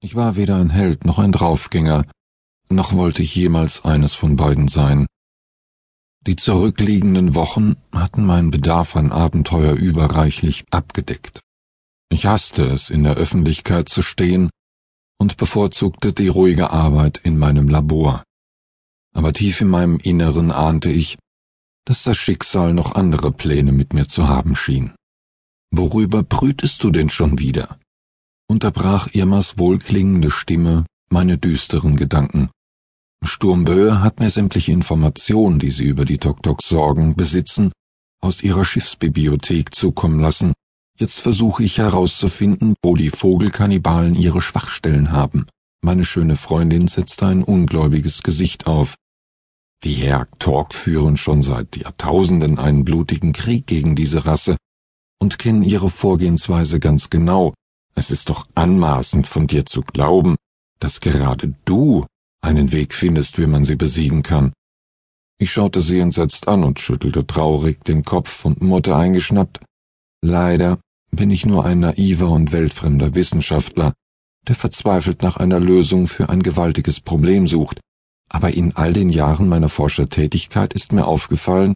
Ich war weder ein Held noch ein Draufgänger, noch wollte ich jemals eines von beiden sein. Die zurückliegenden Wochen hatten meinen Bedarf an Abenteuer überreichlich abgedeckt. Ich hasste es, in der Öffentlichkeit zu stehen und bevorzugte die ruhige Arbeit in meinem Labor. Aber tief in meinem Inneren ahnte ich, dass das Schicksal noch andere Pläne mit mir zu haben schien. Worüber brütest du denn schon wieder? Unterbrach Irmas wohlklingende Stimme meine düsteren Gedanken. Sturmböe hat mir sämtliche Informationen, die sie über die Tok-Toks Sorgen besitzen, aus ihrer Schiffsbibliothek zukommen lassen. Jetzt versuche ich herauszufinden, wo die Vogelkannibalen ihre Schwachstellen haben. Meine schöne Freundin setzte ein ungläubiges Gesicht auf. Die Herr Tork führen schon seit Jahrtausenden einen blutigen Krieg gegen diese Rasse und kennen ihre Vorgehensweise ganz genau. Es ist doch anmaßend von dir zu glauben, dass gerade du einen Weg findest, wie man sie besiegen kann. Ich schaute sie entsetzt an und schüttelte traurig den Kopf und murrte eingeschnappt. Leider bin ich nur ein naiver und weltfremder Wissenschaftler, der verzweifelt nach einer Lösung für ein gewaltiges Problem sucht. Aber in all den Jahren meiner Forschertätigkeit ist mir aufgefallen,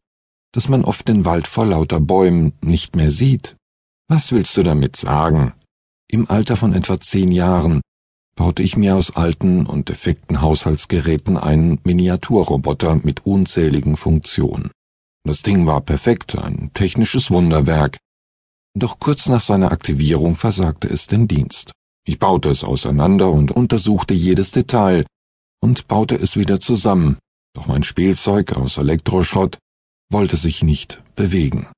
dass man oft den Wald vor lauter Bäumen nicht mehr sieht. Was willst du damit sagen? Im Alter von etwa zehn Jahren baute ich mir aus alten und defekten Haushaltsgeräten einen Miniaturroboter mit unzähligen Funktionen. Das Ding war perfekt, ein technisches Wunderwerk. Doch kurz nach seiner Aktivierung versagte es den Dienst. Ich baute es auseinander und untersuchte jedes Detail und baute es wieder zusammen, doch mein Spielzeug aus Elektroschrott wollte sich nicht bewegen.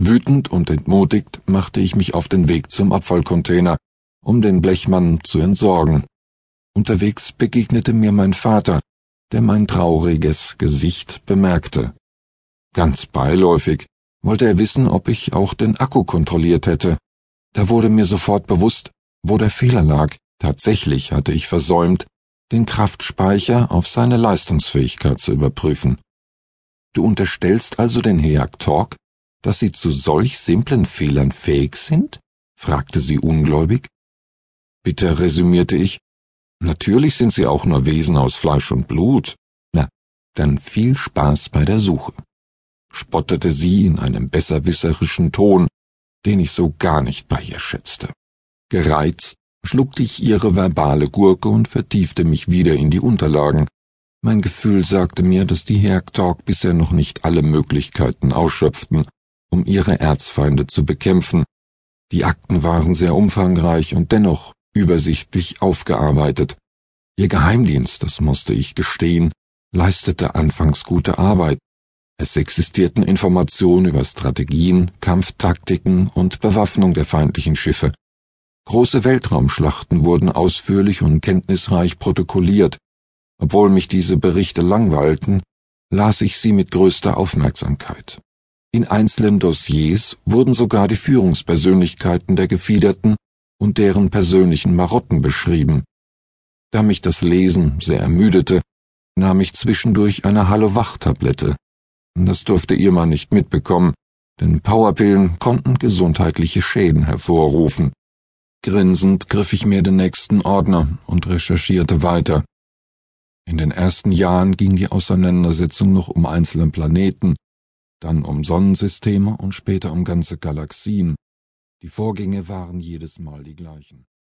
Wütend und entmutigt machte ich mich auf den Weg zum Abfallcontainer, um den Blechmann zu entsorgen. Unterwegs begegnete mir mein Vater, der mein trauriges Gesicht bemerkte. Ganz beiläufig wollte er wissen, ob ich auch den Akku kontrolliert hätte. Da wurde mir sofort bewusst, wo der Fehler lag. Tatsächlich hatte ich versäumt, den Kraftspeicher auf seine Leistungsfähigkeit zu überprüfen. Du unterstellst also den Heag Talk, dass sie zu solch simplen Fehlern fähig sind? fragte sie ungläubig. Bitter resümierte ich. Natürlich sind sie auch nur Wesen aus Fleisch und Blut. Na, dann viel Spaß bei der Suche, spottete sie in einem besserwisserischen Ton, den ich so gar nicht bei ihr schätzte. Gereizt schluckte ich ihre verbale Gurke und vertiefte mich wieder in die Unterlagen. Mein Gefühl sagte mir, dass die Hergtalk bisher noch nicht alle Möglichkeiten ausschöpften, um ihre Erzfeinde zu bekämpfen. Die Akten waren sehr umfangreich und dennoch übersichtlich aufgearbeitet. Ihr Geheimdienst, das musste ich gestehen, leistete anfangs gute Arbeit. Es existierten Informationen über Strategien, Kampftaktiken und Bewaffnung der feindlichen Schiffe. Große Weltraumschlachten wurden ausführlich und kenntnisreich protokolliert. Obwohl mich diese Berichte langweilten, las ich sie mit größter Aufmerksamkeit. In einzelnen Dossiers wurden sogar die Führungspersönlichkeiten der Gefiederten und deren persönlichen Marotten beschrieben. Da mich das Lesen sehr ermüdete, nahm ich zwischendurch eine Hallo-Wach-Tablette. Das durfte Irma nicht mitbekommen, denn Powerpillen konnten gesundheitliche Schäden hervorrufen. Grinsend griff ich mir den nächsten Ordner und recherchierte weiter. In den ersten Jahren ging die Auseinandersetzung noch um einzelne Planeten, dann um Sonnensysteme und später um ganze Galaxien. Die Vorgänge waren jedes Mal die gleichen.